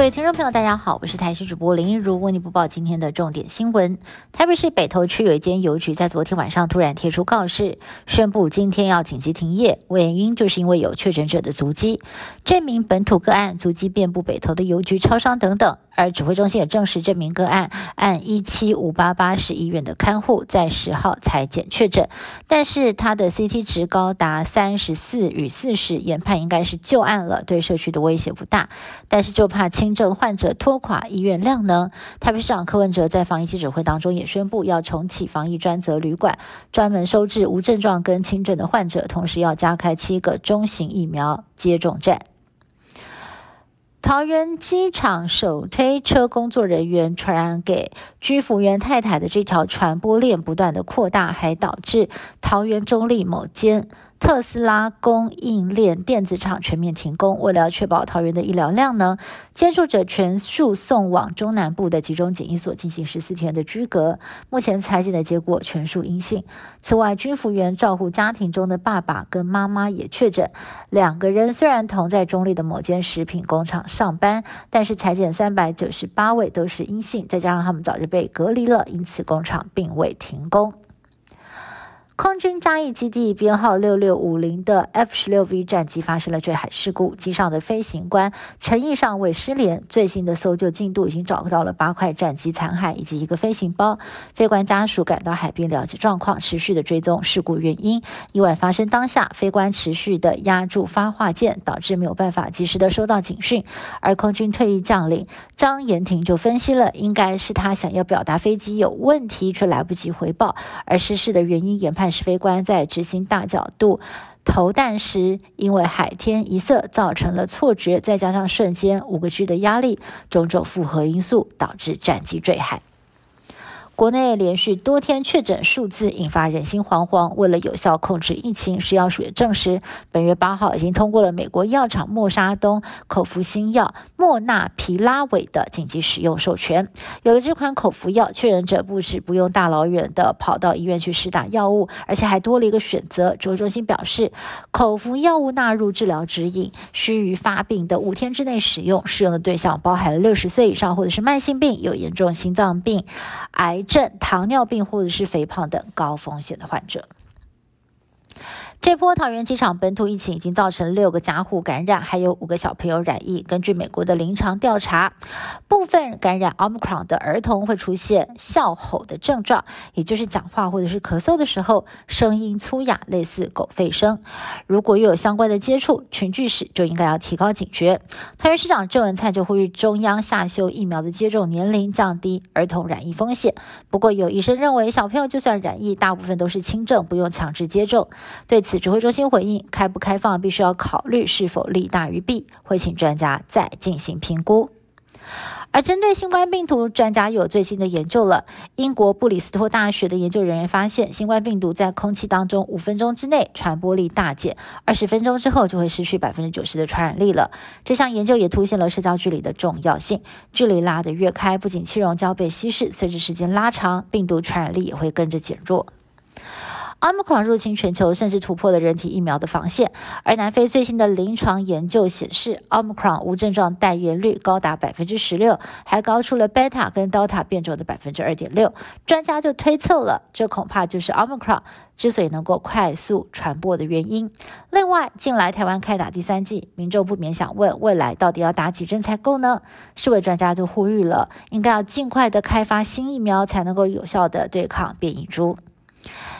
各位听众朋友，大家好，我是台视主播林一如，为你播报今天的重点新闻。台北市北投区有一间邮局在昨天晚上突然贴出告示，宣布今天要紧急停业，原因就是因为有确诊者的足迹。证明本土个案足迹遍布北投的邮局、超商等等。而指挥中心也证实，这名个案按一七五八八市医院的看护，在十号裁检确诊，但是他的 CT 值高达三十四与四十，研判应该是旧案了，对社区的威胁不大，但是就怕轻症患者拖垮医院量能。台北市长柯文哲在防疫记者会当中也宣布，要重启防疫专责旅馆，专门收治无症状跟轻症的患者，同时要加开七个中型疫苗接种站。桃园机场手推车工作人员传染给居服员太太的这条传播链不断的扩大，还导致桃园中立某间。特斯拉供应链电子厂全面停工，为了确保桃园的医疗量呢，接触者全数送往中南部的集中检疫所进行十四天的居隔。目前裁剪的结果全数阴性。此外，军服员照顾家庭中的爸爸跟妈妈也确诊，两个人虽然同在中立的某间食品工厂上班，但是裁剪三百九十八位都是阴性，再加上他们早就被隔离了，因此工厂并未停工。空军嘉义基地编号六六五零的 F 十六 V 战机发生了坠海事故，机上的飞行官陈毅尚未失联。最新的搜救进度已经找到了八块战机残骸以及一个飞行包。飞官家属赶到海边了解状况，持续的追踪事故原因。意外发生当下，飞官持续的压住发话键，导致没有办法及时的收到警讯。而空军退役将领张延廷就分析了，应该是他想要表达飞机有问题，却来不及回报，而失事的原因研判。飞官在执行大角度投弹时，因为海天一色造成了错觉，再加上瞬间五个 G 的压力，种种复合因素导致战机坠海。国内连续多天确诊数字引发人心惶惶。为了有效控制疫情，食药署也证实，本月八号已经通过了美国药厂默沙东口服新药莫纳皮拉韦的紧急使用授权。有了这款口服药，确诊者不止不用大老远的跑到医院去施打药物，而且还多了一个选择。指挥中心表示，口服药物纳入治疗指引，需于发病的五天之内使用。适用的对象包含了六十岁以上或者是慢性病、有严重心脏病、癌。症、糖尿病或者是肥胖等高风险的患者。这波桃园机场本土疫情已经造成六个家户感染，还有五个小朋友染疫。根据美国的临床调查，部分感染 Omicron 的儿童会出现哮吼的症状，也就是讲话或者是咳嗽的时候声音粗哑，类似狗吠声。如果又有相关的接触群聚时，就应该要提高警觉。桃园市长郑文灿就呼吁中央下修疫苗的接种年龄，降低儿童染疫风险。不过有医生认为，小朋友就算染疫，大部分都是轻症，不用强制接种。对此。此指挥中心回应，开不开放必须要考虑是否利大于弊，会请专家再进行评估。而针对新冠病毒，专家有最新的研究了。英国布里斯托大学的研究人员发现，新冠病毒在空气当中五分钟之内传播力大减，二十分钟之后就会失去百分之九十的传染力了。这项研究也凸显了社交距离的重要性。距离拉得越开，不仅气溶胶被稀释，随着时间拉长，病毒传染力也会跟着减弱。奥密克戎入侵全球，甚至突破了人体疫苗的防线。而南非最新的临床研究显示，奥密克戎无症状带源率高达百分之十六，还高出了贝塔跟德尔塔变种的百分之二点六。专家就推测了，这恐怕就是奥密克戎之所以能够快速传播的原因。另外，近来台湾开打第三剂，民众不免想问，未来到底要打几针才够呢？世卫专家就呼吁了，应该要尽快的开发新疫苗，才能够有效的对抗变异株。